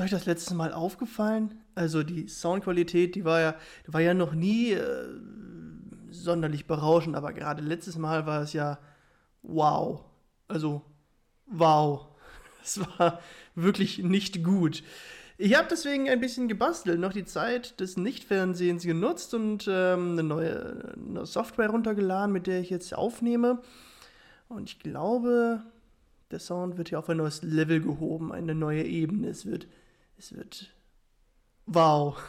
Euch das letzte Mal aufgefallen? Also die Soundqualität, die war ja, die war ja noch nie äh, sonderlich berauschend, aber gerade letztes Mal war es ja wow. Also wow. Es war wirklich nicht gut. Ich habe deswegen ein bisschen gebastelt, noch die Zeit des Nichtfernsehens genutzt und ähm, eine neue eine Software runtergeladen, mit der ich jetzt aufnehme. Und ich glaube, der Sound wird hier auf ein neues Level gehoben, eine neue Ebene. Es wird, es wird, wow.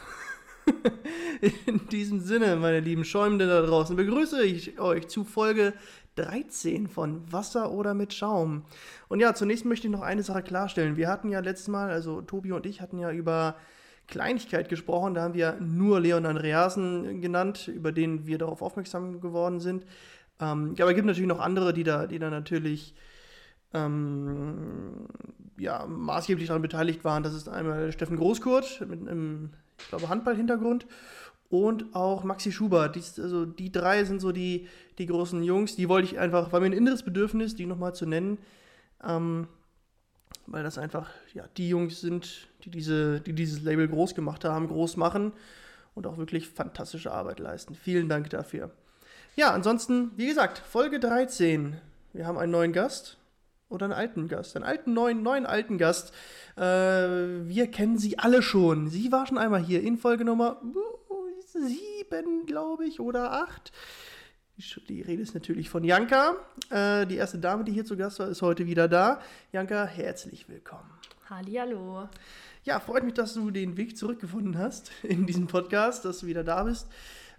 In diesem Sinne, meine lieben Schäumende da draußen, begrüße ich euch zu Folge 13 von Wasser oder mit Schaum. Und ja, zunächst möchte ich noch eine Sache klarstellen. Wir hatten ja letztes Mal, also Tobi und ich hatten ja über Kleinigkeit gesprochen. Da haben wir nur Leon Andreasen genannt, über den wir darauf aufmerksam geworden sind. Ähm, aber es gibt natürlich noch andere, die da, die da natürlich ähm, ja, maßgeblich daran beteiligt waren. Das ist einmal Steffen Großkurt mit einem, ich glaube, Handball-Hintergrund und auch Maxi Schubert. Die, also die drei sind so die, die großen Jungs. Die wollte ich einfach, war mir ein inneres Bedürfnis, die nochmal zu nennen. Ähm, weil das einfach ja, die Jungs sind, die, diese, die dieses Label groß gemacht haben, groß machen und auch wirklich fantastische Arbeit leisten. Vielen Dank dafür. Ja, ansonsten, wie gesagt, Folge 13. Wir haben einen neuen Gast oder einen alten Gast. Einen alten, neuen, neuen, alten Gast. Äh, wir kennen sie alle schon. Sie war schon einmal hier in Folge Nummer sieben, glaube ich, oder acht. Die Rede ist natürlich von Janka. Äh, die erste Dame, die hier zu Gast war, ist heute wieder da. Janka, herzlich willkommen. Hallihallo. Ja, freut mich, dass du den Weg zurückgefunden hast in diesem Podcast, dass du wieder da bist.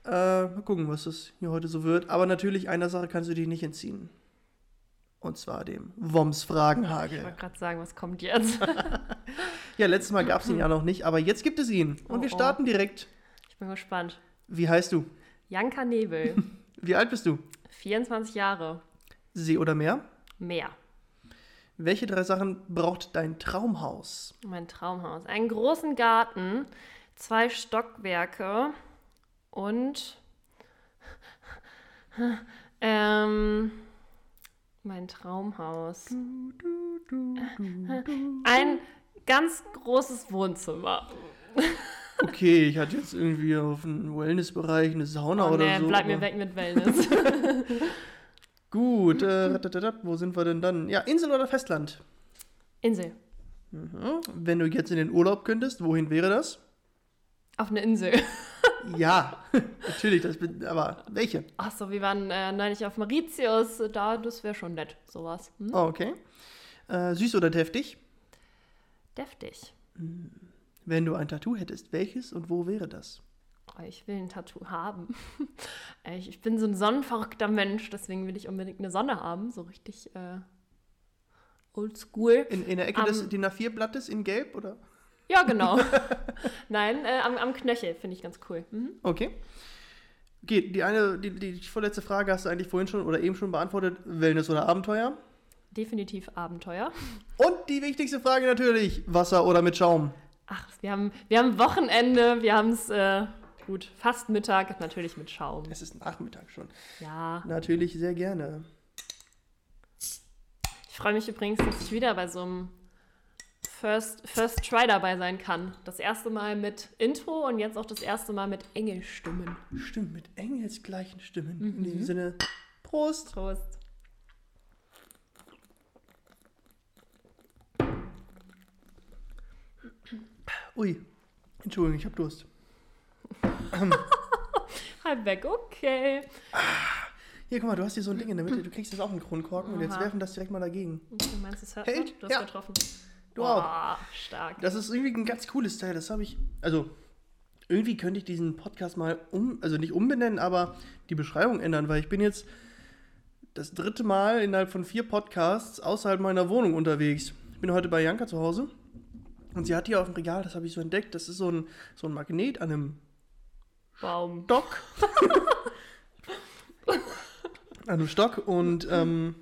Äh, mal gucken, was das hier heute so wird. Aber natürlich, einer Sache kannst du dich nicht entziehen. Und zwar dem Woms Fragenhagel. Ich wollte gerade sagen, was kommt jetzt? ja, letztes Mal gab es ihn ja noch nicht, aber jetzt gibt es ihn. Und Oh, wir starten direkt. Ich bin gespannt. Wie heißt du? Janka Nebel, Wie alt bist du? 24 Jahre. See oder Meer? Mehr. Welche drei Sachen braucht dein Traumhaus? Mein Traumhaus. Einen großen Garten, zwei Stockwerke und ähm, mein Traumhaus. Ein ganz großes Wohnzimmer. Okay, ich hatte jetzt irgendwie auf einen Wellnessbereich, eine Sauna Oh, oder nee, so. bleib mir weg mit Wellness. Gut, äh, wo sind wir denn dann? Ja, Insel oder Festland? Insel. Mhm. Wenn du jetzt in den Urlaub könntest, wohin wäre das? Auf eine Insel. Ja, natürlich, das bin, aber welche? Ach so, wir waren äh, neulich auf Mauritius. Da, das wäre schon nett, sowas. Hm? Oh, okay. Äh, süß oder deftig? Deftig. Wenn du ein Tattoo hättest, welches und wo wäre das? Oh, ich will ein Tattoo haben. ich, ich bin so ein sonnenverrückter Mensch, deswegen will ich unbedingt eine Sonne haben. So richtig äh, oldschool. In, in der Ecke Am- des DIN A4-Blattes in Gelb oder? Ja, genau. Nein, äh, am, am Knöchel finde ich ganz cool. Mhm. Okay. Okay, die eine, die, die vorletzte Frage hast du eigentlich vorhin schon oder eben schon beantwortet. Wellness oder Abenteuer? Definitiv Abenteuer. Und die wichtigste Frage natürlich, Wasser oder mit Schaum? Ach, wir haben, wir haben Wochenende, wir haben es äh, gut, fast Mittag, natürlich mit Schaum. Es ist Nachmittag schon. Ja. Natürlich sehr gerne. Ich freue mich übrigens, dass ich wieder bei so einem First, First Try dabei sein kann. Das erste Mal mit Intro und jetzt auch das erste Mal mit Engelstimmen. Stimmt, mit engelsgleichen Stimmen. In Mhm. diesem Sinne, Prost. Prost. Ui, Entschuldigung, ich habe Durst. Halb weg, okay. Hier, guck mal, du hast hier so ein Ding in der Mitte. Du kriegst jetzt auch einen Kronkorken und jetzt Aha. werfen das direkt mal dagegen. Du meinst, es hört Hält? Du hast Ja. getroffen. Du auch. Boah, stark. Das ist irgendwie ein ganz cooles Teil. Das habe ich. Also, irgendwie könnte ich diesen Podcast mal um. Also nicht umbenennen, aber die Beschreibung ändern, weil ich bin jetzt das dritte Mal innerhalb von vier Podcasts außerhalb meiner Wohnung unterwegs. Ich bin heute bei Janka zu Hause. Und sie hat hier auf dem Regal, das habe ich so entdeckt, das ist so ein, so ein Magnet an einem Baum. Stock. an einem Stock und ähm,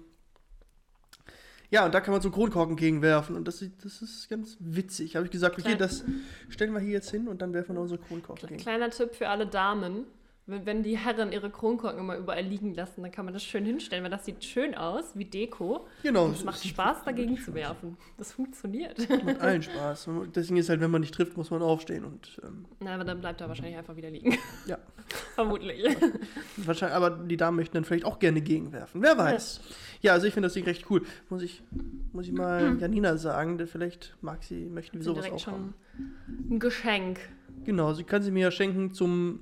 ja, und da kann man so Kronkorken gegenwerfen und das, ist- das ist ganz witzig. Habe ich gesagt, okay, Klein- das stellen wir hier jetzt hin und dann werfen wir unsere Kronkorken gegen. Kleiner Tipp für alle Damen. Wenn, die Herren ihre Kronkorken immer überall liegen lassen, dann kann man das schön hinstellen, weil das sieht schön aus, wie Deko. Genau. Und es macht Spaß, dagegen zu werfen. Das funktioniert. Macht allen Spaß. Deswegen ist halt, wenn man nicht trifft, muss man aufstehen und ähm, Na, aber dann bleibt er wahrscheinlich einfach wieder liegen. ja. Vermutlich. Wahrscheinlich, aber die Damen möchten dann vielleicht auch gerne gegenwerfen. Wer weiß. Ja, also ich finde das Ding recht cool. Muss ich, muss ich mal Janina sagen, denn vielleicht mag sie, möchten wir sowas auch haben. schon ein Geschenk. Genau, sie kann sie mir ja schenken zum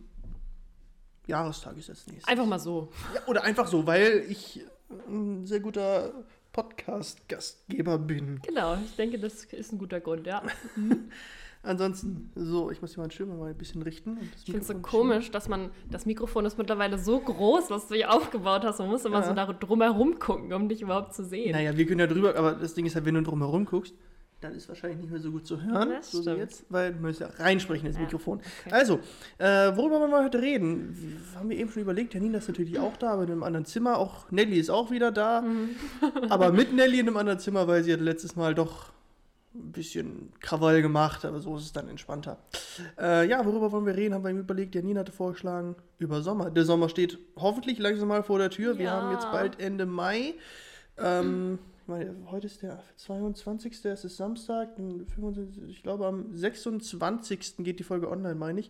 Jahrestag ist das nächste. Einfach mal so. Ja, oder einfach so, weil ich ein sehr guter Podcast-Gastgeber bin. Genau, ich denke, das ist ein guter Grund, ja. Ansonsten, so, ich muss hier meinen Schirm mal ein bisschen richten. Ich finde es so komisch, dass man, das Mikrofon ist mittlerweile so groß, was du hier aufgebaut hast. Man muss immer Ja. so da drumherum gucken, um dich überhaupt zu sehen. Naja, wir können ja drüber, aber das Ding ist halt, wenn du drum herum guckst, dann ist wahrscheinlich nicht mehr so gut zu hören, Das so wie stimmt. jetzt, weil du musst ja reinsprechen ins Ja, Mikrofon. okay. Also, äh, worüber wollen wir heute reden? Wir haben wir eben schon überlegt, Janina ist natürlich auch da, aber in einem anderen Zimmer. Auch Nelly ist auch wieder da, Mhm. aber mit Nelly in einem anderen Zimmer, weil sie hat letztes Mal doch ein bisschen Krawall gemacht, aber so ist es dann entspannter. Äh, ja, worüber wollen wir reden? Haben wir ihm überlegt. Janina hatte vorgeschlagen, über Sommer. Der Sommer steht hoffentlich langsam mal vor der Tür. Wir Ja. haben jetzt bald Ende Mai. Ähm, ich meine, heute ist der 22. Es ist Samstag. dann 25, Ich glaube, am 26. geht die Folge online, meine ich.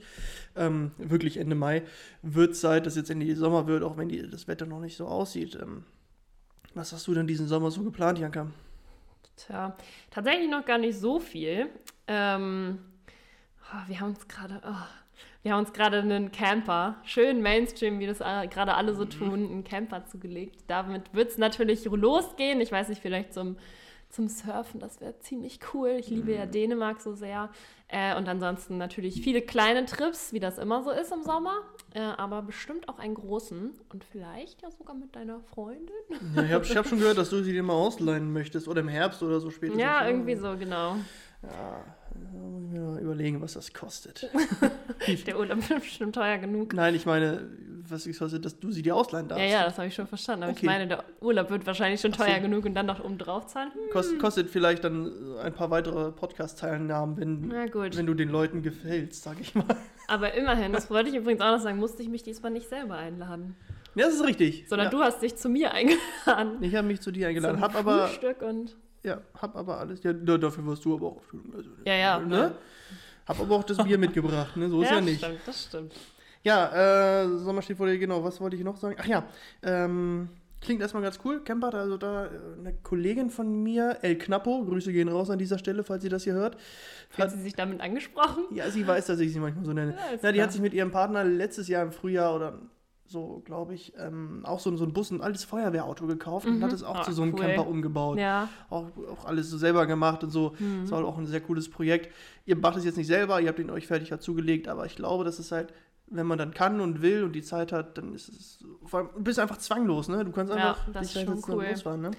Ähm, wirklich Ende Mai. Wird Zeit, dass jetzt endlich Sommer wird, auch wenn die, das Wetter noch nicht so aussieht. Ähm, was hast du denn diesen Sommer so geplant, Janka? Tja, tatsächlich noch gar nicht so viel. Ähm, oh, wir haben uns gerade, oh, wir haben uns gerade einen Camper, schön Mainstream, wie das gerade alle so tun, einen Camper zugelegt. Damit wird es natürlich losgehen. Ich weiß nicht, vielleicht zum, zum Surfen, das wäre ziemlich cool. Ich liebe ja Dänemark so sehr. Äh, und ansonsten natürlich viele kleine Trips, wie das immer so ist im Sommer. Äh, aber bestimmt auch einen großen und vielleicht ja sogar mit deiner Freundin. Ja, ich habe hab schon gehört, dass du sie dir mal ausleihen möchtest. Oder im Herbst oder so spätestens. Ja, irgendwie so, genau. Ja, muss ich mir mal überlegen, was das kostet. Der Urlaub ist bestimmt teuer genug. Nein, ich meine, was es kostet, dass du sie dir ausleihen darfst. Ja, ja, das habe ich schon verstanden. Aber Okay. ich meine, der Urlaub wird wahrscheinlich schon Ach so. teuer genug und dann noch oben drauf zahlen. Hm, Kost, kostet vielleicht dann ein paar weitere Podcast-Teilnahmen, wenn, wenn du den Leuten gefällst, sag ich mal. Aber immerhin, das wollte ich übrigens auch noch sagen, musste ich mich diesmal nicht selber einladen. Ja, das ist richtig. Sondern ja. du hast dich zu mir eingeladen. Ich habe mich zu dir eingeladen, Zum hab aber, Frühstück und. Ja, hab aber alles. Ja, da- dafür warst du aber auch. Also, Ja, ja. Ne? Hab aber auch das Bier mitgebracht, ne? So ist ja, nicht. stimmt, das stimmt. Ja, äh, Sommer steht vor dir, genau. Was wollte ich noch sagen? Ach ja, ähm, klingt erstmal ganz cool. Camper, also da äh, eine Kollegin von mir, El Knappo, Grüße gehen raus an dieser Stelle, falls sie das hier hört. Fühlt Hat, sie sich damit angesprochen? ja, sie weiß, dass ich sie manchmal so nenne. Ja, Na, die klar. hat sich mit ihrem Partner letztes Jahr im Frühjahr oder so, glaube ich, ähm, auch so, so ein Bus, ein altes Feuerwehrauto gekauft und Mhm. hat es auch Ah, zu so einem cool. Camper umgebaut. Ja. Auch, auch alles so selber gemacht und so. Mhm. Das war auch ein sehr cooles Projekt. Ihr macht es jetzt nicht selber, ihr habt ihn euch fertig dazugelegt, aber ich glaube, das ist halt, wenn man dann kann und will und die Zeit hat, dann ist es, vor allem, du bist einfach zwanglos, ne? Du kannst Ja, einfach das ist dich und cool. losfahren, ne?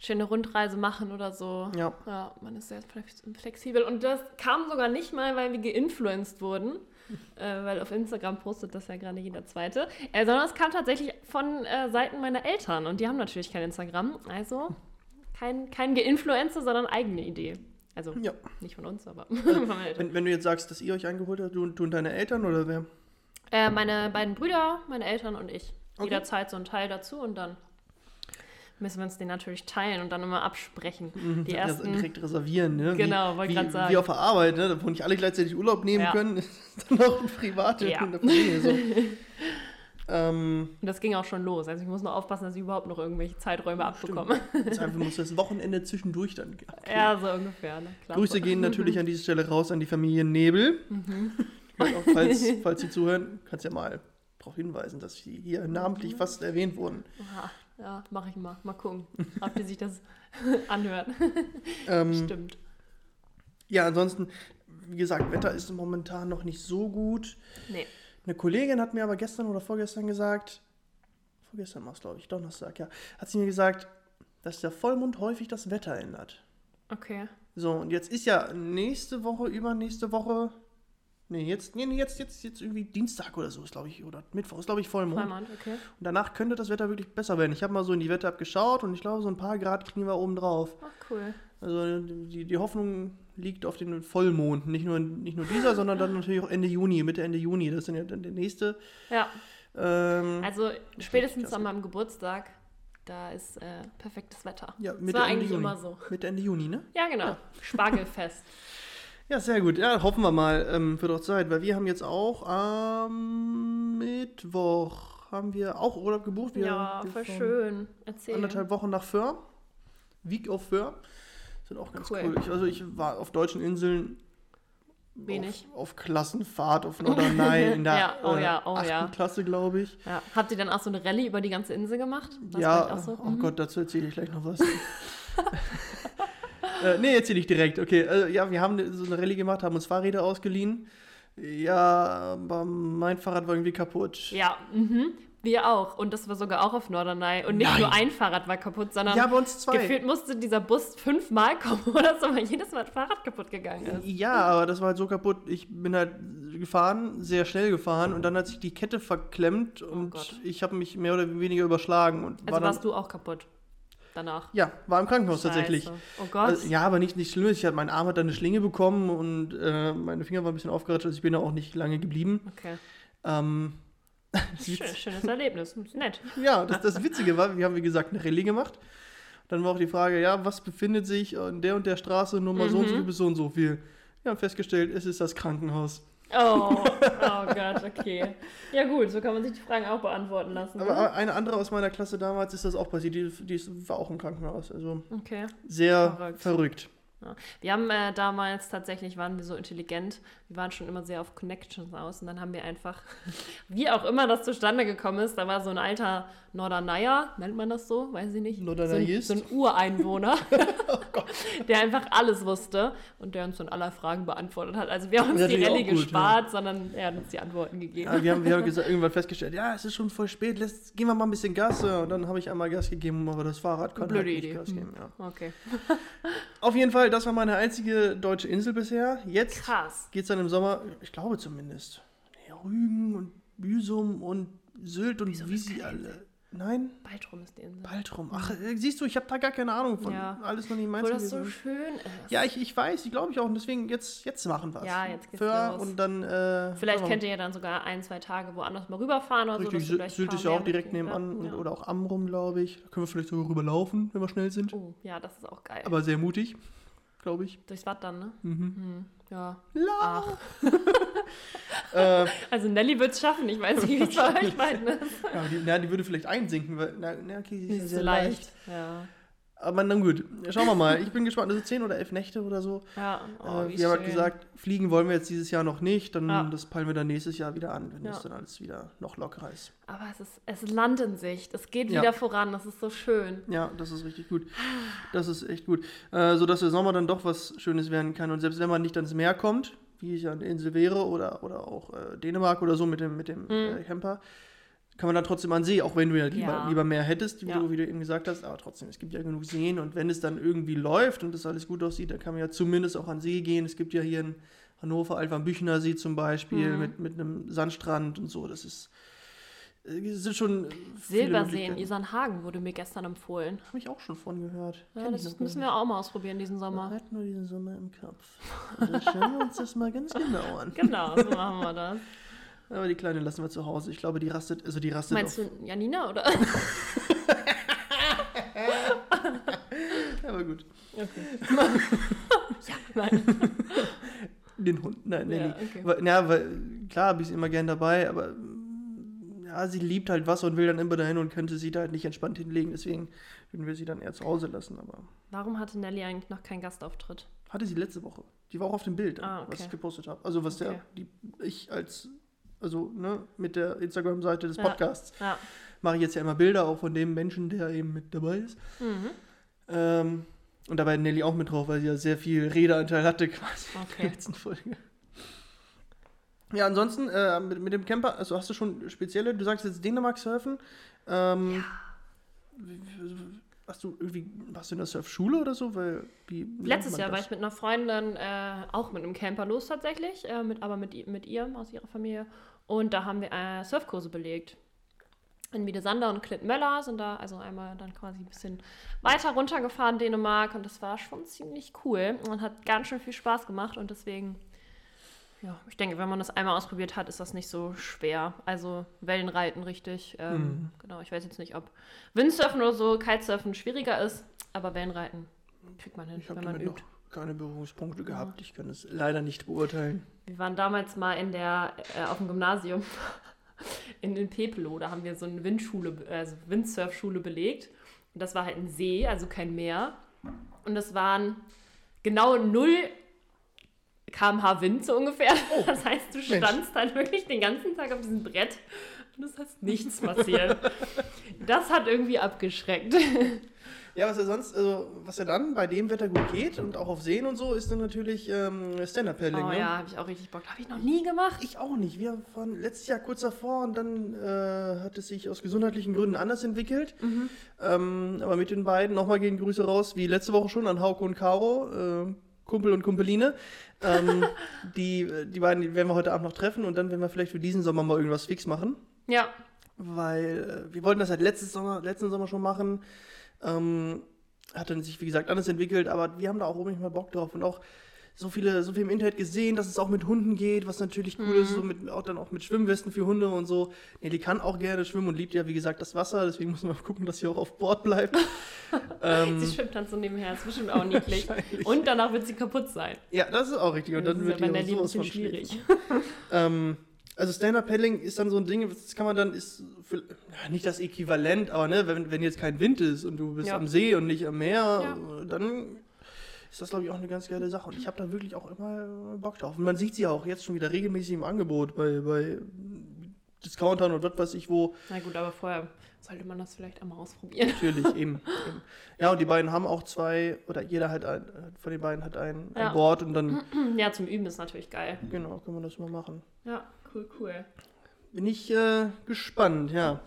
Schöne Rundreise machen oder so. Ja. Ja, man ist sehr flex- flexibel. Und das kam sogar nicht mal, weil wir geinfluenced wurden. Äh, weil auf Instagram postet das ja gerade jeder Zweite. Äh, sondern es kam tatsächlich von äh, Seiten meiner Eltern. Und die haben natürlich kein Instagram. Also kein, kein Geinfluencer, sondern eigene Idee. Also Ja. nicht von uns, aber von meinen Eltern. Wenn, wenn du jetzt sagst, dass ihr euch eingeholt habt, du, du und deine Eltern oder wer? Äh, meine beiden Brüder, meine Eltern und ich. Okay. Jederzeit so ein Teil dazu und dann müssen wir uns den natürlich teilen und dann immer absprechen. Die Ja, ersten. direkt reservieren, ne? Genau, wollte grad sagen. Wie auf der Arbeit, ne? Wo nicht alle gleichzeitig Urlaub nehmen Ja. können, dann auch ein private Ja. in der Familie so. ähm, Und das ging auch schon los. Also ich muss nur aufpassen, dass ich überhaupt noch irgendwelche Zeiträume abbekomme. jetzt einfach muss das Wochenende zwischendurch dann. Ja, so ungefähr. Ne? Grüße gehen natürlich an dieser Stelle raus an die Familie Nebel. Mhm. Auch, falls, falls sie zuhören, kannst ja mal darauf hinweisen, dass sie hier namentlich fast erwähnt wurden. Aha, ja, mache ich mal. Mal gucken, ob die sich das anhören. Ähm, Stimmt. ja, ansonsten, wie gesagt, Wetter ist momentan noch nicht so gut. Nee. Eine Kollegin hat mir aber gestern oder vorgestern gesagt, vorgestern war es, glaube ich, Donnerstag, ja, hat sie mir gesagt, dass der Vollmond häufig das Wetter ändert. Okay. So, und jetzt ist ja nächste Woche, übernächste Woche. Nee, jetzt, nee, jetzt, jetzt, jetzt irgendwie Dienstag oder so ist, glaube ich, oder Mittwoch ist, glaube ich, Vollmond. Vollmond, okay. Und danach könnte das Wetter wirklich besser werden. Ich habe mal so in die Wetter-App geschaut und ich glaube, so ein paar Grad kriegen wir oben drauf. Ach, cool. Also die, die Hoffnung liegt auf den Vollmond. Nicht nur, nicht nur dieser, sondern dann natürlich auch Ende Juni, Mitte Ende Juni. Das ist dann ja dann der nächste. Ja, Ähm, also spätestens an meinem Geburtstag, da ist äh, perfektes Wetter. ja, Das Mitte war Ende eigentlich Juni. immer so. Mitte Ende Juni, ne? Ja, genau. Spargelfest. Ja, sehr gut. Ja, hoffen wir mal ähm, für doch Zeit, weil wir haben jetzt auch am Mittwoch haben wir auch Urlaub gebucht. Wir, ja, voll schön. Erzähl. Anderthalb Wochen nach Föhr. Week of Föhr. Sind auch ganz cool. Cool. Ich, also ich war auf deutschen Inseln Wenig. Auf, auf Klassenfahrt auf Norderney in der Ja, oh äh, ja, oh achten ja. Klasse, glaube ich. Ja. Habt ihr dann auch so eine Rallye über die ganze Insel gemacht? Das ja, so? oh Mhm. Gott, dazu erzähle ich gleich noch was. äh, nee, erzähle ich direkt. Okay, also, ja, wir haben so eine Rallye gemacht, haben uns Fahrräder ausgeliehen. Ja, aber mein Fahrrad war irgendwie kaputt. Ja, mhm. wir auch. Und das war sogar auch auf Norderney. Und nicht Nein. nur ein Fahrrad war kaputt, sondern Ja, bei uns zwei. gefühlt musste dieser Bus fünfmal kommen oder so, weil jedes Mal das Fahrrad kaputt gegangen ist. Ja, aber das war halt so kaputt. Ich bin halt gefahren, sehr schnell gefahren und dann hat sich die Kette verklemmt und Oh ich habe mich mehr oder weniger überschlagen und Also war dann, warst du auch kaputt danach. ja, war im Krankenhaus tatsächlich. Scheiße. Oh Gott. Also, ja, aber nicht, nicht schlimm. Ich hatte, mein Arm hat dann eine Schlinge bekommen und äh, meine Finger waren ein bisschen aufgeratscht, also ich bin da auch nicht lange geblieben. Okay. Ähm, Schön, schönes Erlebnis. Nett. ja, das, das Witzige war, wir haben wie gesagt eine Rallye gemacht. Dann war auch die Frage, ja, was befindet sich an der und der Straße Nummer so und so Mhm. viel bis so und so viel. Wir haben festgestellt, es ist das Krankenhaus. Oh, oh Gott, okay. Ja gut, so kann man sich die Fragen auch beantworten lassen. Aber ne? eine andere aus meiner Klasse damals ist das auch passiert. Die, die war auch im Krankenhaus. Also Okay. sehr Verrückt. verrückt. Ja. Wir haben äh, damals tatsächlich, waren wir so intelligent, wir waren schon immer sehr auf Connections aus und dann haben wir einfach, wie auch immer das zustande gekommen ist, da war so ein alter Norderneyer, nennt man das so, weiß ich nicht, so ein, Norderneyist? so ein Ureinwohner, Oh der einfach alles wusste und der uns dann alle Fragen beantwortet hat. Also wir haben uns die Rallye gut, gespart, sondern er hat uns die Antworten gegeben. Ja, wir haben, wir haben gesagt, irgendwann festgestellt, ja, es ist schon voll spät, lässt, gehen wir mal ein bisschen Gas. Ja, Und dann habe ich einmal Gas gegeben, aber das Fahrrad konnte Blöde halt nicht Idee. Gas geben. Ja. Okay. Auf jeden Fall, das war meine einzige deutsche Insel bisher. Jetzt Krass. geht es dann im Sommer, ich glaube zumindest, Rügen und Büsum und Sylt und Büsum wie sie alle. Nein, Baldrum ist die Insel. bald rum. Ach, äh, siehst du, ich habe da gar keine Ahnung von. Ja. Alles noch nicht meins Obwohl das so schön ist. Ja, ich, ich weiß, die glaube ich auch. Und deswegen, jetzt, jetzt machen wir Ja, jetzt geht's Föhr los. Und dann. Äh, Vielleicht könnt ihr ja dann sogar ein, zwei Tage woanders mal rüberfahren oder so. Richtig, gleich Sylt ist ja auch direkt nebenan und, Ja. oder auch Amrum, glaube ich. Da können wir vielleicht sogar rüberlaufen, wenn wir schnell sind. Oh, ja, das ist auch geil. Aber sehr mutig, glaube ich. Durchs Watt dann, ne? Mhm. Hm, ja. La. Ach. Äh, Also Nelly wird es schaffen. Ich weiß nicht, wie es bei euch beiden ist. ja, die, na, die würde vielleicht einsinken, weil. Na, na okay, sie ist ja Ist sehr so leicht. leicht. Ja. Aber dann gut. Schauen wir mal. Ich bin gespannt. Das sind 10 oder 11 Nächte oder so. Ja, oh, äh, wie wir haben halt gesagt, fliegen wollen wir jetzt dieses Jahr noch nicht. Dann Ja. das peilen wir dann nächstes Jahr wieder an, wenn Ja. das dann alles wieder noch lockerer ist. Aber es ist, es ist Land in Sicht. Es geht Ja. wieder voran. Das ist so schön. Ja, das ist richtig gut. Das ist echt gut. Äh, sodass der Sommer dann doch was Schönes werden kann. Und selbst wenn man nicht ans Meer kommt, wie ich an der Insel wäre oder, oder auch äh, Dänemark oder so mit dem, mit dem äh, Camper, kann man dann trotzdem an See, auch wenn du ja lieber, Ja. lieber mehr hättest, wie, Ja. du, wie du eben gesagt hast. Aber trotzdem, es gibt ja genug Seen. Und wenn es dann irgendwie läuft und das alles gut aussieht, dann kann man ja zumindest auch an See gehen. Es gibt ja hier in Hannover Altwarm-Büchner See zum Beispiel Mhm. mit, mit einem Sandstrand und so. Das ist. Äh, sind schon. viele Silbersee in Möglichkeiten. Isernhagen wurde mir gestern empfohlen. Habe ich auch schon von gehört. Ja, Kenn das müssen gar wir auch mal ausprobieren diesen nicht. Sommer. hat nur diesen Sommer im Kopf. Also schauen wir uns das mal ganz genau an. Genau, so machen wir das. Aber die Kleine lassen wir zu Hause. Ich glaube, die rastet, also die rastet Meinst auf. du Janina oder? Aber gut. Okay. ja, nein. Den Hund, nein, Nelly. Ja, okay. Ja, weil, klar, habe ich sie immer gern dabei, aber ja, sie liebt halt Wasser und will dann immer dahin und könnte sie da halt nicht entspannt hinlegen. Deswegen würden wir sie dann eher zu Hause lassen. Aber Warum hatte Nelly eigentlich noch keinen Gastauftritt? hatte sie letzte Woche. Die war auch auf dem Bild, Ah, was okay. ich gepostet habe. Also was Okay. der, die, ich als, also ne, mit der Instagram-Seite des Ja. Podcasts Ja. mache ich jetzt ja immer Bilder auch von dem Menschen, der eben mit dabei ist. Mhm. Ähm, und dabei hat Nelly auch mit drauf, weil sie ja sehr viel Redeanteil hatte quasi in der Okay. letzten Folge. Ja, ansonsten äh, mit, mit dem Camper, also hast du schon spezielle, du sagst jetzt Dänemark surfen. Ähm, Hast du irgendwie, warst du in der Surfschule oder so? Weil, wie, Letztes Jahr war das? ich mit einer Freundin, äh, auch mit einem Camper los tatsächlich, äh, mit, aber mit, mit ihr aus ihrer Familie. Und da haben wir äh, Surfkurse belegt. In Wiedesander und Klitmöller sind da also einmal dann quasi ein bisschen weiter runtergefahren, Dänemark. Und das war schon ziemlich cool und hat ganz schön viel Spaß gemacht. Und deswegen, ja, ich denke, wenn man das einmal ausprobiert hat, ist das nicht so schwer. Also Wellenreiten richtig. Ähm, Mhm. Genau, ich weiß jetzt nicht, ob Windsurfen oder so, Kitesurfen schwieriger ist, aber Wellenreiten kriegt man hin, Ich habe wenn man damit übt. noch keine Berührungspunkte gehabt. Ich kann es leider nicht beurteilen. Wir waren damals mal in der, äh, auf dem Gymnasium in, in Pepelo. Da haben wir so eine Windschule, also Windsurfschule belegt. Und das war halt ein See, also kein Meer. Und das waren genau 0 kmh Wind so ungefähr. Das heißt, du standst halt wirklich den ganzen Tag auf diesem Brett und es ist nichts passiert. das hat irgendwie abgeschreckt. Ja, was ja sonst, also was ja dann bei dem Wetter gut geht und auch auf Seen und so, ist dann natürlich ähm, Stand-Up-Paddling. Oh ne? ja, habe ich auch richtig Bock. Habe ich noch nie gemacht. Ich auch nicht. Wir waren letztes Jahr kurz davor und dann äh, hat es sich aus gesundheitlichen Gründen anders entwickelt. Mhm. Ähm, aber mit den beiden nochmal gehen Grüße raus, wie letzte Woche schon an Hauke und Caro, äh, Kumpel und Kumpeline. Ähm, die, die beiden die werden wir heute Abend noch treffen und dann werden wir vielleicht für diesen Sommer mal irgendwas fix machen. Ja, Weil äh, wir wollten das halt letztes Sommer, letzten Sommer schon machen. Ähm, hat dann sich, wie gesagt, anders entwickelt, aber wir haben da auch unbedingt mal Bock drauf und auch so viele, so viel im Internet gesehen, dass es auch mit Hunden geht, was natürlich cool ist, so mit, auch dann auch mit Schwimmwesten für Hunde und so. Nee, die kann auch gerne schwimmen und liebt ja, wie gesagt, das Wasser, deswegen muss man mal gucken, dass sie auch auf Bord bleibt. ähm, sie schwimmt dann so nebenher. Ist bestimmt auch niedlich. Und danach wird sie kaputt sein. ja, das ist auch richtig. Und dann ja wird der die auch sowas von schwierig. Ähm, also Stand-Up-Paddling ist dann so ein Ding, das kann man dann, ist für, ja, nicht das Äquivalent, aber ne, wenn, wenn jetzt kein Wind ist und du bist Ja. am See und nicht am Meer, Ja. dann ist das, glaube ich, auch eine ganz geile Sache. Und ich habe da wirklich auch immer Bock drauf. Und man sieht sie auch jetzt schon wieder regelmäßig im Angebot bei, bei Discountern und was weiß ich wo. Na gut, aber vorher sollte man das vielleicht einmal ausprobieren. Natürlich, eben, eben. Ja, und die beiden haben auch zwei, oder jeder hat ein, von den beiden hat ein, ein Ja. Board und dann, Ja, zum Üben ist natürlich geil. genau, können wir das mal machen. Ja, cool, cool. Bin ich äh, gespannt, ja.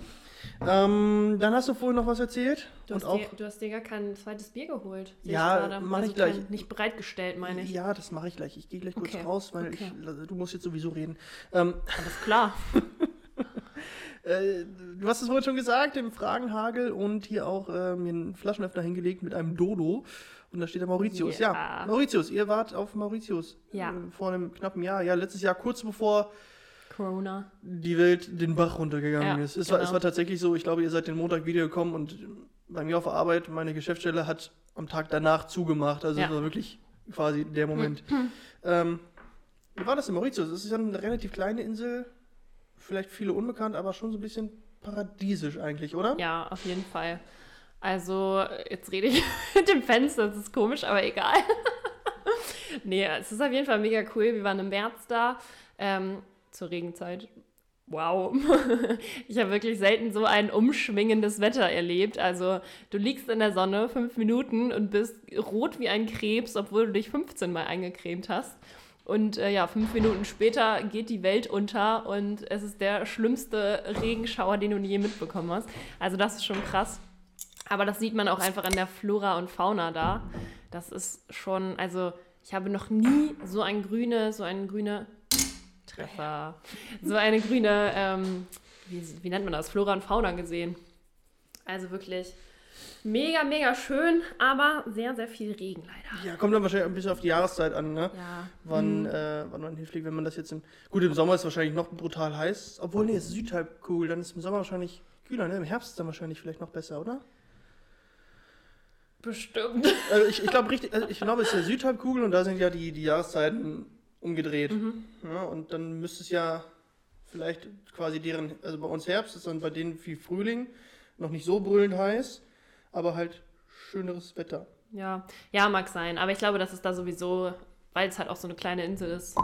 Ähm, dann hast du vorhin noch was erzählt. Du und hast, auch, dir, du hast dir gar kein zweites Bier geholt. Ja, ich gerade. mach ich also gleich. Nicht bereitgestellt, meine ich. ja, das mache ich gleich. Ich gehe gleich kurz Okay, raus, weil okay. ich, du musst jetzt sowieso reden. Ähm, Alles klar. äh, du hast es vorhin schon gesagt, im Fragenhagel und hier auch äh, mir einen Flaschenöffner hingelegt mit einem Dodo. Und da steht da Mauritius. Ja, Ja. Mauritius, ihr wart auf Mauritius. Ja. Äh, vor einem knappen Jahr. Ja, letztes Jahr, kurz bevor Corona. die Welt den Bach runtergegangen Ja, ist. Es, war, es genau. war tatsächlich so, ich glaube, ihr seid den Montag wiedergekommen und bei mir auf der Arbeit, meine Geschäftsstelle hat am Tag danach zugemacht. Also Ja. es war wirklich quasi der Moment. ähm, wie war das in Mauritius? Es ist ja eine relativ kleine Insel, vielleicht viele unbekannt, aber schon so ein bisschen paradiesisch eigentlich, oder? Ja, auf jeden Fall. Also, jetzt rede ich mit dem Fenster, das ist komisch, aber egal. nee, es ist auf jeden Fall mega cool. Wir waren im März da, ähm, zur Regenzeit. Wow. ich habe wirklich selten so ein umschwingendes Wetter erlebt. Also, du liegst in der Sonne fünf Minuten und bist rot wie ein Krebs, obwohl du dich 15 Mal eingecremt hast. Und äh, ja, fünf Minuten später geht die Welt unter und es ist der schlimmste Regenschauer, den du je mitbekommen hast. Also das ist schon krass. Aber das sieht man auch einfach an der Flora und Fauna da. Das ist schon, also ich habe noch nie so ein grüne, so ein grüne Treffer, so eine grüne, ähm, wie, wie nennt man das, Flora und Fauna gesehen. Also wirklich mega, mega schön, aber sehr, sehr viel Regen leider. Ja, kommt dann wahrscheinlich ein bisschen auf die Jahreszeit an, ne? Ja. Wann, äh, wann man hinfliegt, wenn man das jetzt im. Gut, im Sommer ist es wahrscheinlich noch brutal heiß. Obwohl, nee, es ist Südhalbkugel, dann ist im Sommer wahrscheinlich kühler, ne? Im Herbst ist dann wahrscheinlich vielleicht noch besser, oder? Bestimmt. Also ich, ich glaube richtig, also ich glaube, es ist ja Südhalbkugel und da sind ja die, die Jahreszeiten umgedreht. Ja, und dann müsste es ja vielleicht quasi deren, also bei uns Herbst ist dann bei denen viel Frühling, noch nicht so brüllend heiß, aber halt schöneres Wetter. Ja, ja, mag sein. Aber ich glaube, das ist da sowieso, weil es halt auch so eine kleine Insel ist.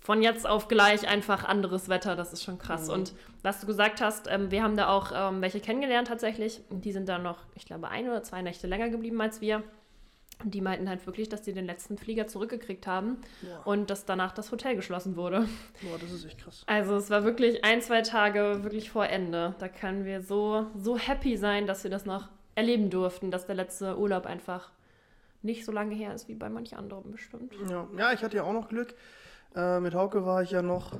Von jetzt auf gleich einfach anderes Wetter, das ist schon krass. Mhm. Und was du gesagt hast, ähm, wir haben da auch ähm, welche kennengelernt tatsächlich. Die sind dann noch, ich glaube, ein oder zwei Nächte länger geblieben als wir. Und die meinten halt wirklich, dass die den letzten Flieger zurückgekriegt haben Boah, und dass danach das Hotel geschlossen wurde. boah, das ist echt krass. Also es war wirklich ein, zwei Tage wirklich vor Ende. Da können wir so, so happy sein, dass wir das noch erleben durften, dass der letzte Urlaub einfach nicht so lange her ist wie bei manch anderen bestimmt. Ja, ja ich hatte ja auch noch Glück. Äh, mit Hauke war ich ja noch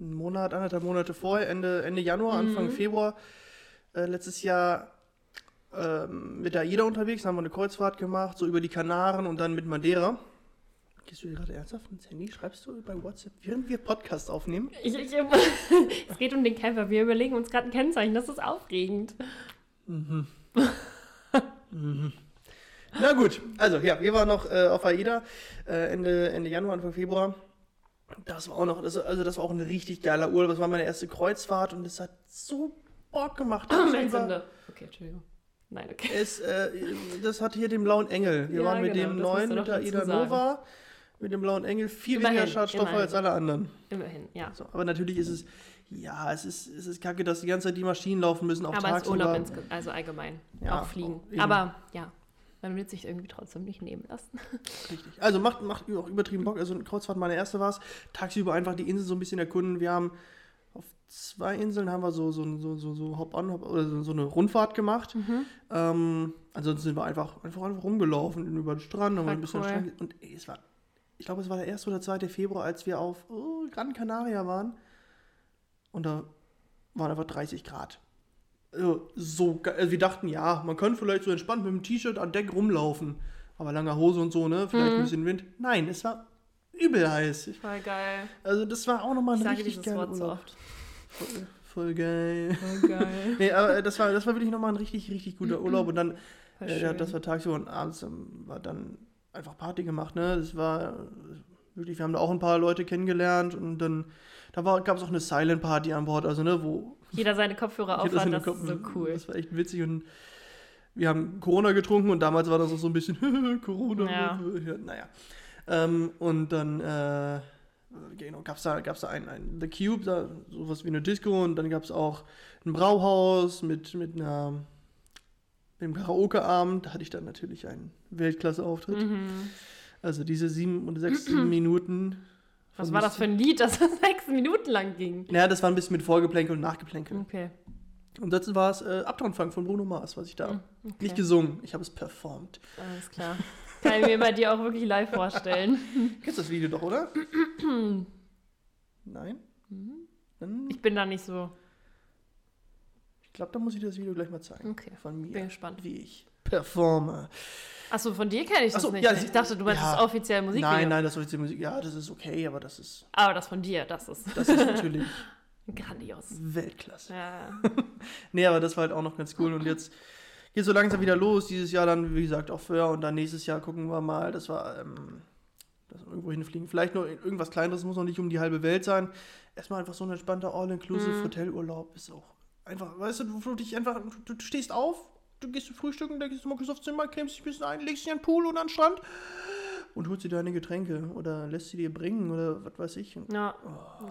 einen Monat, anderthalb Monate vorher, Ende, Ende Januar, Anfang Februar äh, letztes Jahr ähm, mit der AIDA unterwegs, haben wir eine Kreuzfahrt gemacht, so über die Kanaren und dann mit Madeira. Gehst du dir gerade ernsthaft ins Handy? Schreibst du bei WhatsApp, während wir Podcast aufnehmen? Ich, ich, es geht um den Camper. Wir überlegen uns gerade ein Kennzeichen. Das ist aufregend. Na gut, also ja, wir waren noch äh, auf AIDA äh, Ende, Ende Januar, Anfang Februar. Das war auch noch, das, also das war auch ein richtig geiler Urlaub. Das war meine erste Kreuzfahrt und es hat so Bock gemacht. Oh, mein Sünde. Okay, Entschuldigung. Nein, okay. Es, äh, das hat hier den blauen Engel. Wir Ja, waren mit genau, dem neuen, mit der Ida. Nova, mit dem blauen Engel viel Immerhin, weniger Schadstoffe immerhin. als alle anderen. Immerhin, ja. So, aber natürlich ist es, ja, es ist, es ist kacke, dass die ganze Zeit die Maschinen laufen müssen, auch Aber es ist tagsüber. Urlaub, also allgemein. Ja, auch fliegen. eben. Aber ja, man will sich irgendwie trotzdem nicht nehmen lassen. Richtig. Also macht, macht auch übertrieben Bock. Also eine Kreuzfahrt, meine erste war es. Tagsüber einfach die Insel so ein bisschen erkunden. Wir haben auf zwei Inseln haben wir so, so, so, so, so Hop-on, Hop oder so, so eine Rundfahrt gemacht. Mhm. Ähm, ansonsten sind wir einfach, einfach, einfach rumgelaufen über den Strand, Voll ein bisschen cool. Strand, und ey, es war, ich glaube, es war der 1. oder 2. Februar, als wir auf oh, Gran Canaria waren. Und da waren einfach 30 Grad. Also, so, also wir dachten, ja, man könnte vielleicht so entspannt mit dem T-Shirt an Deck rumlaufen. Aber langer Hose und so, ne? Vielleicht Mhm. ein bisschen Wind. Nein, es war übel heiß. Voll geil. Also das war auch nochmal ein richtig geiler Wort so Urlaub. oft. Voll, voll geil. Voll geil. Nee, aber äh, das war, das war wirklich nochmal ein richtig, richtig guter Urlaub. Und dann, äh, ja, das war tagsüber und abends ähm, war dann einfach Party gemacht, ne? Das war äh, wirklich, wir haben da auch ein paar Leute kennengelernt und dann, da gab es auch eine Silent Party an Bord, also ne, wo Jeder seine Kopfhörer aufhat, seine das ist so Kopf- cool. Das war echt witzig und wir haben Corona getrunken und damals war das auch so ein bisschen Corona. Ja, naja. Ähm, und dann äh, genau, gab es da, gab's da ein, ein The Cube, da, sowas wie eine Disco und dann gab es auch ein Brauhaus mit, mit einer mit einem Karaoke-Abend. Da hatte ich dann natürlich einen Weltklasse-Auftritt. Mhm. Also diese sieben oder sechs sieben Minuten. Was war das für ein Lied, das sechs Minuten lang ging? Ja, das war ein bisschen mit Vorgeplänkel und Nachgeplänkel. Okay. Und dazu war es äh, Uptown Funk von Bruno Mars, was ich da Mhm, okay. nicht gesungen, ich habe es performt. Alles klar. Kann ich mir bei dir auch wirklich live vorstellen. Kennst das Video doch, oder? Nein? Dann, Ich bin da nicht so. ich glaube, da muss ich dir das Video gleich mal zeigen. Okay. Von mir. Bin gespannt. Wie ich performe. Achso, von dir kenne ich das so, nicht. ja, ich dachte, du meinst ja. das offizielle Musikvideo. Nein, nein, das ist die Musik. Ja, das ist okay, aber das ist, Aber das von dir, das ist das ist natürlich grandios. Weltklasse. Ja. Nee, aber das war halt auch noch ganz cool. Und jetzt geht so langsam wieder los. Dieses Jahr dann, wie gesagt, auch für. Und dann nächstes Jahr gucken wir mal. Das war, ähm, das irgendwo hinfliegen. Vielleicht nur irgendwas Kleineres, muss noch nicht um die halbe Welt sein. Erstmal einfach so ein entspannter All-Inclusive Mhm. Hotelurlaub ist auch einfach, weißt du, du, du dich einfach, du, du stehst auf, du gehst zum Frühstücken, dann gehst du mal kurz aufs Zimmer, cremst dich ein bisschen ein, legst dich an den Pool oder an den Strand und holst dir deine Getränke oder lässt sie dir bringen oder was weiß ich. Ja,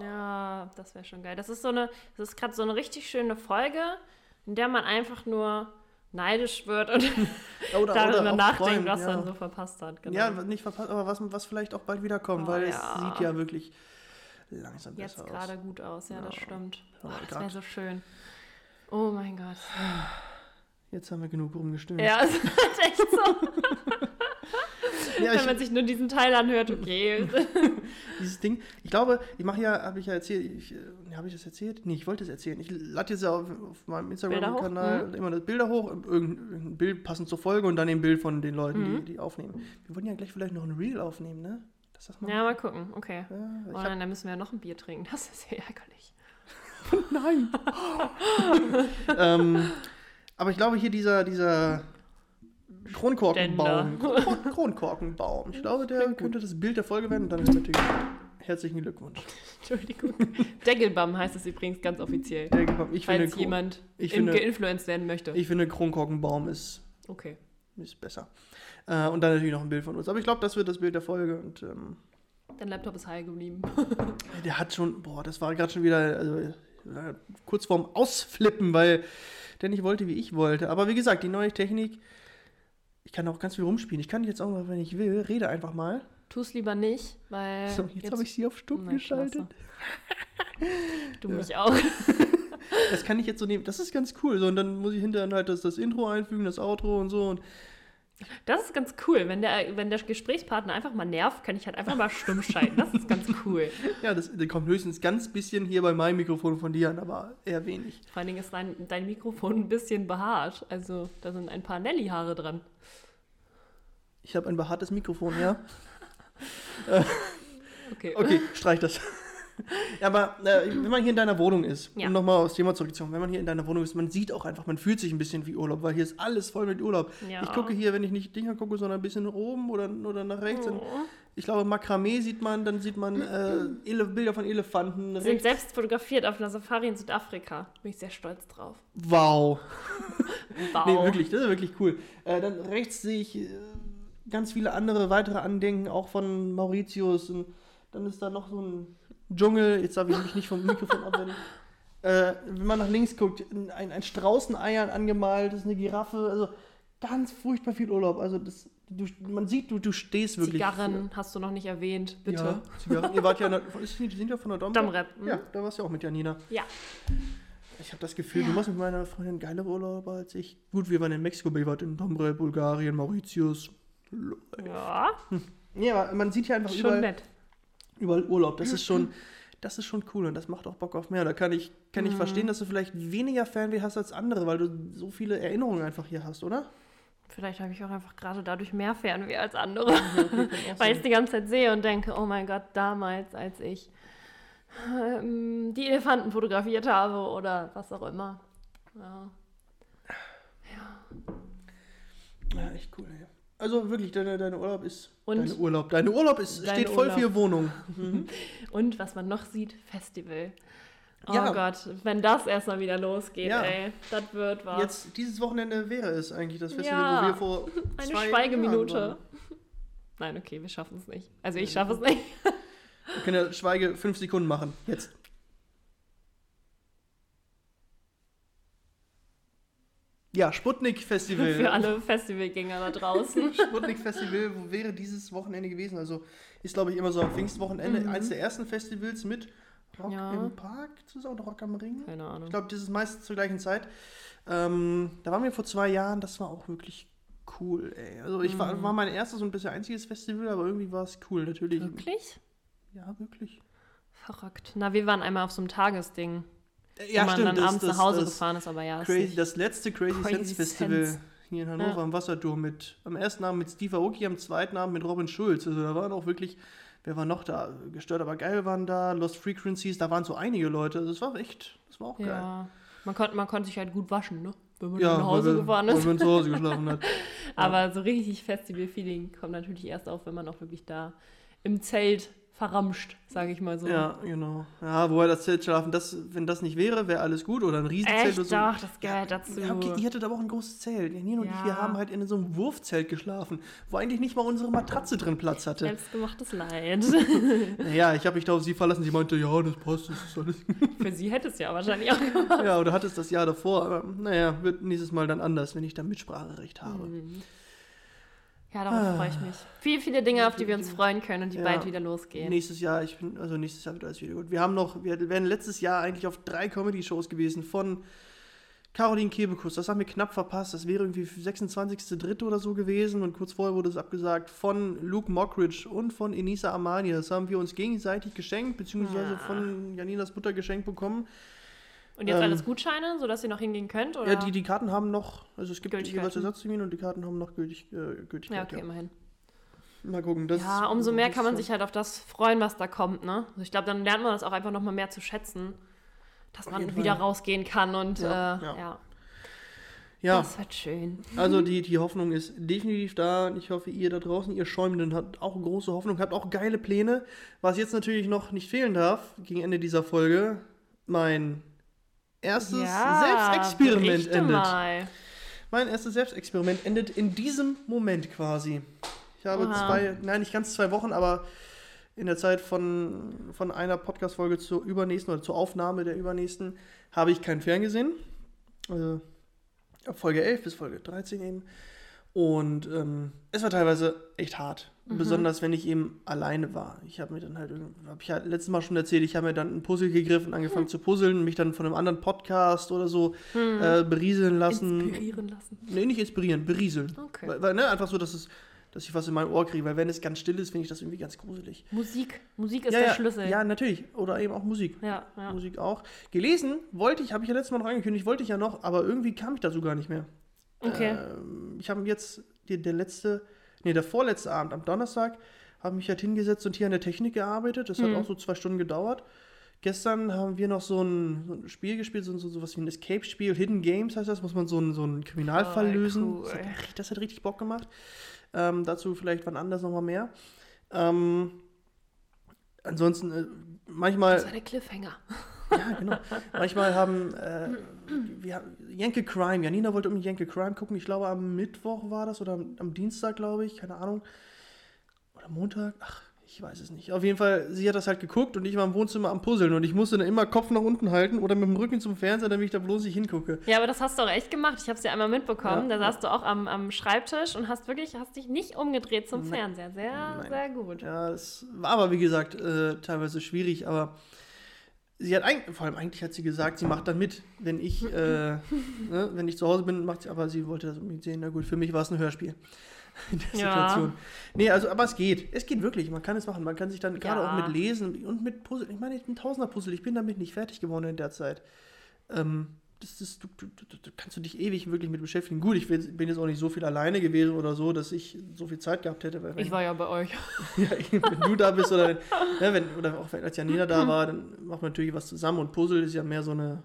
ja das wäre schon geil. Das ist so eine, das ist gerade so eine richtig schöne Folge, in der man einfach nur neidisch wird und Oder, darüber auch nachdenkt, träumt, was ja. man so verpasst hat. Genau. Ja, nicht verpasst, aber was, was vielleicht auch bald wieder kommt, Oh, weil ja. es sieht ja wirklich langsam Jetzt besser gerade aus. gut aus, ja, das Ja. stimmt. Ja, Ach, das wäre so schön. Oh mein Gott. Jetzt haben wir genug rumgestimmt. Ja, es ist echt so. Ja, Wenn man sich nur diesen Teil anhört, okay. dieses Ding, ich glaube, ich mache ja, habe ich ja erzählt, äh, habe ich das erzählt? Nee, ich wollte es erzählen. Ich lade jetzt ja auf, auf meinem Instagram-Kanal hoch? immer das Bilder hoch, irgendein, Bild passend zur Folge und dann ein Bild von den Leuten, Mhm. die, die aufnehmen. Wir wollen ja gleich vielleicht noch ein Reel aufnehmen, ne? Mal. Ja, mal gucken. Okay. Ja, ich Oh, hab, dann müssen wir ja noch ein Bier trinken. Das ist ja ärgerlich. nein. ähm, aber ich glaube hier dieser, dieser Kronkorkenbaum. Kron Kronkorkenbaum. Ich glaube, der könnte das Bild der Folge werden. Und dann ist natürlich herzlichen Glückwunsch. Entschuldigung. Deckelbaum heißt es übrigens ganz offiziell. Der Gebaum. Ich finde, Falls Kron- jemand ich finde- geinfluenced werden möchte. ich finde Kronkorkenbaum ist, Okay. ist besser. Äh, und dann natürlich noch ein Bild von uns. Aber ich glaube, das wird das Bild der Folge. Und ähm, Dein Laptop ist heil geblieben. der hat schon, boah, das war gerade schon wieder also, äh, kurz vorm Ausflippen, weil der nicht wollte, wie ich wollte. Aber wie gesagt, die neue Technik, ich kann auch ganz viel rumspielen. Ich kann jetzt auch mal, wenn ich will, rede einfach mal. Tu es lieber nicht, weil. So, jetzt, habe ich sie auf stumm Na, geschaltet. Du mich auch. das kann ich jetzt so nehmen. Das ist ganz cool. So, und dann muss ich hinterher halt das, das Intro einfügen, das Outro und so. Und Das ist ganz cool. Wenn der, wenn der Gesprächspartner einfach mal nervt, kann ich halt einfach mal stumm schalten. Das ist ganz cool. ja, das, das kommt höchstens ganz bisschen hier bei meinem Mikrofon von dir an, aber eher wenig. Vor allen Dingen ist dein, dein Mikrofon ein bisschen behaart. Also da sind ein paar Nelly-Haare dran. Ich habe ein behaartes Mikrofon, ja. Okay. Okay, streich das. Aber äh, wenn man hier in deiner Wohnung ist, Ja. um nochmal aufs Thema zurückzukommen, wenn man hier in deiner Wohnung ist, man sieht auch einfach, man fühlt sich ein bisschen wie Urlaub, weil hier ist alles voll mit Urlaub. Ja. Ich gucke hier, wenn ich nicht Dinger gucke, sondern ein bisschen nach oben oder, oder nach rechts. Oh. ich glaube, Makramee sieht man, dann sieht man äh, Bilder von Elefanten. Sind rechts. selbst fotografiert auf einer Safari in Südafrika. Bin ich sehr stolz drauf. Wow. Wow. Nee, wirklich, das ist wirklich cool. Äh, dann rechts sehe ich äh, ganz viele andere weitere Andenken, auch von Mauritius. Und dann ist da noch so ein Dschungel. Jetzt darf ich mich nicht vom Mikrofon abwenden. Äh, wenn man nach links guckt, ein, ein Straußeneiern angemalt, das ist eine Giraffe. Also ganz furchtbar viel Urlaub. Also das, du, man sieht, du, du stehst wirklich. Zigarren hast du noch nicht erwähnt, bitte. Ja, Zigarren. Ihr wart ja, in der, ist, die sind ja von der Domrep? Domrep, hm? Ja, da warst du ja auch mit Janina. Ja. Ich habe das Gefühl, du machst mit meiner Freundin geilere Urlaube als ich. Gut, wir waren in Mexiko, ihr wart in Domrep, Bulgarien, Mauritius. Ja, Ja, aber man sieht ja einfach schon überall, nett. Überall Urlaub. Das ist schon, das ist schon cool und das macht auch Bock auf mehr. Da kann ich, kann Mhm. ich verstehen, dass du vielleicht weniger Fernweh hast als andere, weil du so viele Erinnerungen einfach hier hast, oder? Vielleicht habe ich auch einfach gerade dadurch mehr Fernweh als andere. Weil ich es die ganze Zeit sehe und denke, oh mein Gott, damals, als ich ähm, die Elefanten fotografiert habe oder was auch immer. Ja. Ja, echt cool, ey. Also wirklich, deine, deine Urlaub ist. Und? Deine Urlaub. Deine Urlaub ist, Deine steht voll Urlaub. für Wohnung. Und was man noch sieht, Festival. Oh Ja. Gott, wenn das erstmal wieder losgeht, Ja. ey, das wird was. Jetzt, dieses Wochenende wäre es eigentlich das Festival, Ja. wo wir vor Eine zwei Schweigeminute. Jahren waren. Nein, okay, wir schaffen es nicht. Also ich schaffe es nicht. Wir können ja Schweige fünf Sekunden machen. Jetzt. Ja, Sputnik Festival. Für alle Festivalgänger da draußen. Sputnik Festival wo wäre dieses Wochenende gewesen. Also ist, glaube ich, immer so am Pfingstwochenende eines der ersten Festivals mit Rock Mhm. Ja. im Park zusammen oder Rock am Ring. Keine Ahnung. Ich glaube, das ist meistens zur gleichen Zeit. Ähm, da waren wir vor zwei Jahren, das war auch wirklich cool, ey. Also ich Mhm. war, war mein erstes und bisher einziges Festival, aber irgendwie war es cool, natürlich. Wirklich? Ja, wirklich. Verrückt. Na, wir waren einmal auf so einem Tagesding, Äh, wo man dann abends nach Hause gefahren ist, aber ja, Crazy, das letzte Crazy, Crazy Sense Festival Sense. hier in Hannover Ja. am Wasserturm mit am ersten Abend mit Steve Aoki, am zweiten Abend mit Robin Schulz. Also da waren auch wirklich, wer war noch da? Gestört, aber geil waren da, Lost Frequencies, da waren so einige Leute. Also das war echt, das war auch geil. ja. Man konnte, man konnte sich halt gut waschen, ne? Wenn man Ja, nach Hause wir, gefahren ist. man zu Hause geschlafen hat. Aber so richtig Festival-Feeling kommt natürlich erst auf, wenn man auch wirklich da im Zelt verramscht, sage ich mal so. Ja, genau. Ja, wobei das Zelt schlafen, das, wenn das nicht wäre, wäre alles gut. Oder ein Riesenzelt Echt? oder so. Doch, das gehört dazu. Ja, okay, ihr hattet aber auch ein großes Zelt. Janine und ich, Ja. wir haben halt in so einem Wurfzelt geschlafen, wo eigentlich nicht mal unsere Matratze drin Platz hatte. Selbstgemachtes Leid. Naja, ich habe mich da auf sie verlassen. Sie meinte, ja, das passt, das ist alles. Für sie hätte es ja wahrscheinlich auch gemacht. ja, oder hattest das Jahr davor. Aber naja, wird nächstes Mal dann anders, wenn ich da Mitspracherecht habe. Mhm. Ja, darauf freue ich mich. Viele, viele Dinge, auf die wir uns freuen können und die Ja. bald wieder losgehen. Nächstes Jahr, ich bin, also nächstes Jahr wird alles wieder gut. Wir haben noch, wir wären letztes Jahr eigentlich auf drei Comedy-Shows gewesen von Caroline Kebekus. Das haben wir knapp verpasst. Das wäre irgendwie 26.3. oder so gewesen und kurz vorher wurde es abgesagt von Luke Mockridge und von Enisa Amani. Das haben wir uns gegenseitig geschenkt, beziehungsweise Ja. von Janinas Mutter geschenkt bekommen. Und jetzt Ähm, alles Gutscheine, sodass ihr noch hingehen könnt? Oder? Ja, die, die Karten haben noch, also es gibt jeweils Ersatztermine und die Karten haben noch gültig, äh, ja, Gültigkeit. okay, Ja, immerhin. Mal gucken. Das Ja, umso mehr kann man sich halt auf das freuen, was da kommt, ne? Also ich glaube, dann lernt man das auch einfach nochmal mehr zu schätzen, dass Auf man wieder Fall. rausgehen kann und Ja, äh, ja. ja. Ja, das wird schön. also die, die Hoffnung ist definitiv da. und Ich hoffe, ihr da draußen, ihr Schäumenden, habt auch große Hoffnung, habt auch geile Pläne. Was jetzt natürlich noch nicht fehlen darf, gegen Ende dieser Folge, mein erstes Selbstexperiment berichte endet. Mal. Mein erstes Selbstexperiment endet in diesem Moment quasi. Ich habe Oha. zwei, nein, nicht ganz zwei Wochen, aber in der Zeit von, von einer Podcast-Folge zur übernächsten oder zur Aufnahme der übernächsten habe ich kein Ferngesehen. Also ab Folge 11 bis Folge 13 eben. Und ähm, es war teilweise echt hart. Mhm. Besonders wenn ich eben alleine war. Ich habe mir dann halt, habe ich ja letztes Mal schon erzählt, ich habe mir dann ein Puzzle gegriffen, angefangen zu puzzeln, mich dann von einem anderen Podcast oder so äh, berieseln lassen. Mhm. Inspirieren lassen. Nee, nicht inspirieren, berieseln. Okay. Weil, weil, ne, einfach so, dass, es, dass ich was in mein Ohr kriege, weil wenn es ganz still ist, finde ich das irgendwie ganz gruselig. Musik. Musik ist ja, der ja, Schlüssel. Ja, natürlich. Oder eben auch Musik. ja. ja. Musik auch. Gelesen wollte ich, habe ich ja letztes Mal noch angekündigt, wollte ich ja noch, aber irgendwie kam ich dazu gar nicht mehr. Okay. Ähm, ich habe jetzt die, der letzte, nee, der vorletzte Abend am Donnerstag, habe mich halt hingesetzt und hier an der Technik gearbeitet. Das hat Mhm. auch so zwei Stunden gedauert. Gestern haben wir noch so ein, so ein Spiel gespielt, so, so, so was wie ein Escape-Spiel, Hidden Games heißt das, muss man so einen, so einen Kriminalfall Voll lösen. cool. Das, hat, das hat richtig Bock gemacht. Ähm, dazu vielleicht wann anders nochmal mehr. Ähm, ansonsten, äh, manchmal. Das war der Cliffhanger. Ja, genau. Manchmal haben äh, wir haben Yankee Crime, Janina wollte irgendwie Yankee Crime gucken. Ich glaube, am Mittwoch war das oder am, am Dienstag, glaube ich, keine Ahnung. Oder Montag, ach, ich weiß es nicht. Auf jeden Fall, sie hat das halt geguckt und ich war im Wohnzimmer am Puzzeln und ich musste dann immer Kopf nach unten halten oder mit dem Rücken zum Fernseher, damit ich da bloß nicht hingucke. Ja, aber das hast du auch echt gemacht. Ich habe es ja einmal mitbekommen. Ja. Da saßt du auch am, am Schreibtisch und hast wirklich, hast dich nicht umgedreht zum Nein. Fernseher. Sehr, Nein. sehr gut. Ja, es war aber, wie gesagt, äh, teilweise schwierig, aber sie hat eigentlich, vor allem eigentlich hat sie gesagt, sie macht dann mit, wenn ich, äh, ne, wenn ich zu Hause bin, macht sie, aber sie wollte das unbedingt sehen. Na gut, für mich war es ein Hörspiel. In der Ja. Situation. Nee, also, aber es geht. Es geht wirklich. Man kann es machen. Man kann sich dann gerade Ja. auch mit Lesen und mit Puzzle. Ich meine, ich bin Tausender-Puzzle. Ich bin damit nicht fertig geworden in der Zeit. Ähm, das ist, du, du, du, kannst du dich ewig wirklich mit beschäftigen. Gut, ich bin jetzt auch nicht so viel alleine gewesen oder so, dass ich so viel Zeit gehabt hätte. Wenn- Ich war ja bei euch. ja, wenn du da bist oder, wenn, ja, wenn, oder auch wenn, als Janina da war, dann macht man natürlich was zusammen und Puzzle ist ja mehr so eine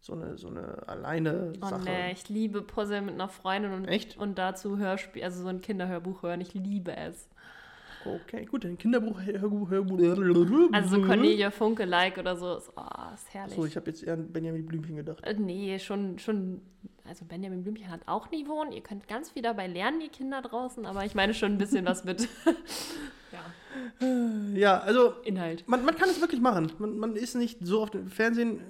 so eine, so eine alleine Oh Sache. nee, ich liebe Puzzle mit einer Freundin und, Echt? und dazu Hörspiel, also so ein Kinderhörbuch hören. Ich liebe es. Okay, gut, ein Kinderbuch. Also so Cornelia Funke-like oder so. Ist, oh, ist herrlich. So, ich habe jetzt eher an Benjamin Blümchen gedacht. Äh, Nee, schon, schon, also Benjamin Blümchen hat auch Niveau und ihr könnt ganz viel dabei lernen, die Kinder draußen, aber ich meine schon ein bisschen was mit ja, Ja, also Inhalt. man, man kann es wirklich machen. Man, man ist nicht so auf dem Fernsehen,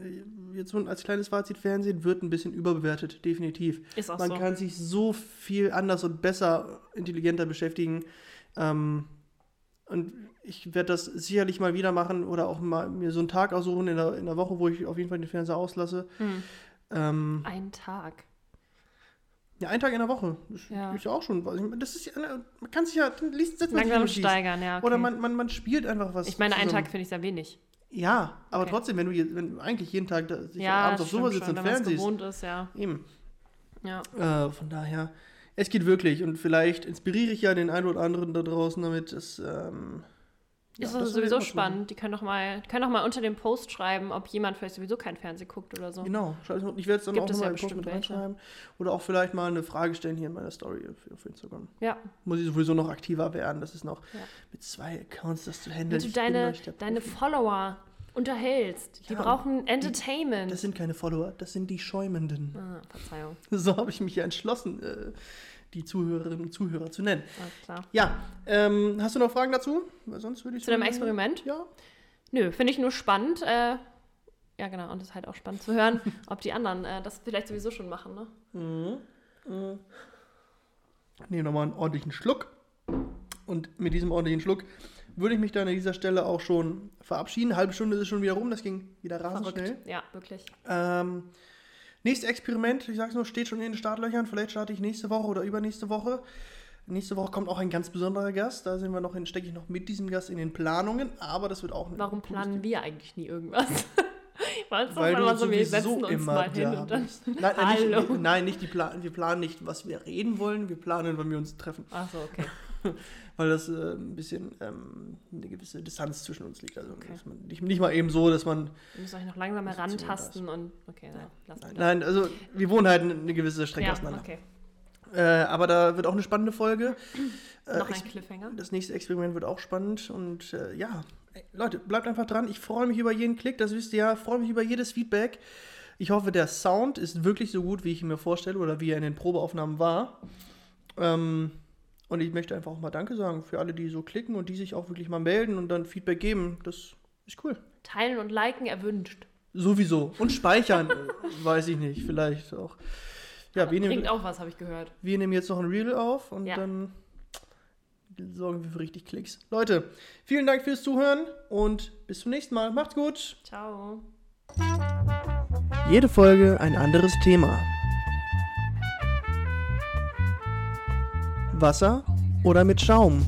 jetzt so als kleines Fazit, Fernsehen wird ein bisschen überbewertet, definitiv. Ist auch Man so. kann sich so viel anders und besser, intelligenter beschäftigen. Ähm, und ich werde das sicherlich mal wieder machen oder auch mal mir so einen Tag aussuchen in der, in der Woche, wo ich auf jeden Fall den Fernseher auslasse. Hm. Ähm, Ein Tag. ja, ein Tag in der Woche. Das Ja. ist ja auch schon. Das ist ja, man kann sich ja, dann liest, setzt man sich Langsam liest. steigern, ja. Okay. Oder man, man, man spielt einfach was. ich meine, einen. Tag finde ich sehr wenig. Ja, aber Okay. trotzdem, wenn du, je- wenn du eigentlich jeden Tag da, sich ja, abends auf stimmt sitzt und fernsiehst. gewohnt ist, ja. Eben. ja. Äh, von daher, es geht wirklich und vielleicht inspiriere ich ja den einen oder anderen da draußen damit. Es, ähm, ja, ist das sowieso spannend. Die können doch mal, können doch mal unter dem Post schreiben, ob jemand vielleicht sowieso kein Fernsehen guckt oder so. Genau, ich werde es dann Gibt auch nochmal ja im Post mit reinschreiben. Oder auch vielleicht mal eine Frage stellen hier in meiner Story auf, Instagram. Ja. Muss ich sowieso noch aktiver werden. Das ist noch Ja. mit zwei Accounts das zu handeln. Wenn du deine, deine. Follower unterhältst, die Ja, brauchen Entertainment. Das sind keine Follower, das sind die Schäumenden. ah, Verzeihung, So habe ich mich ja entschlossen, äh, die Zuhörerinnen und Zuhörer zu nennen. alles klar. Ja, ähm, hast du noch Fragen dazu? Weil sonst würde ich Zu deinem Experiment? Ja. Nö, finde ich nur spannend. Äh, ja, genau, und es ist halt auch spannend zu hören, ob die anderen äh, das vielleicht sowieso schon machen, ne? Mhm. Mhm. Nehmen nochmal einen ordentlichen Schluck. Und mit diesem ordentlichen Schluck würde ich mich dann an dieser Stelle auch schon verabschieden. Halbe Stunde ist es schon wieder rum, das ging wieder rasend schnell. Verrückt. Ja, wirklich. Ähm, nächstes Experiment, ich sag's nur, steht schon in den Startlöchern. Vielleicht starte ich nächste Woche oder übernächste Woche. Nächste Woche kommt auch ein ganz besonderer Gast. Da sind wir noch in, stecke ich noch mit diesem Gast in den Planungen, aber das wird auch ein Warum planen wir eigentlich nie irgendwas? Weil Weil du so, wir setzen uns immer mal hin und dann. Nein, nein, Hallo. nicht, nein, nicht die Plan wir planen nicht, was wir reden wollen, wir planen, wann wir uns treffen. Ach so, okay. Weil das äh, ein bisschen ähm, eine gewisse Distanz zwischen uns liegt. Also Okay. nicht, nicht mal eben so, dass man. Ihr müsst euch noch langsam Das ist herantasten und. Okay, na, lass Nein, mal. nein, also wir wohnen halt eine gewisse Strecke Ja, auseinander. okay. Äh, aber da wird auch eine spannende Folge. Äh, Noch ein Cliffhanger. das nächste Experiment wird auch spannend und äh, ja, ey, Leute, bleibt einfach dran. Ich freue mich über jeden Klick, das wisst ihr ja. Freue mich über jedes Feedback. Ich hoffe, der Sound ist wirklich so gut, wie ich ihn mir vorstelle oder wie er in den Probeaufnahmen war. Ähm, und ich möchte einfach auch mal Danke sagen für alle, die so klicken und die sich auch wirklich mal melden und dann Feedback geben. Das ist cool. Teilen und liken erwünscht. Sowieso. Und speichern, weiß ich nicht, vielleicht auch. Ja, wir nehmen, Bringt auch was, habe ich gehört. wir nehmen jetzt noch ein Reel auf und Ja. dann sorgen wir für richtig Klicks. Leute, vielen Dank fürs Zuhören und bis zum nächsten Mal. Macht's gut. Ciao. Jede Folge ein anderes Thema. Wasser oder mit Schaum?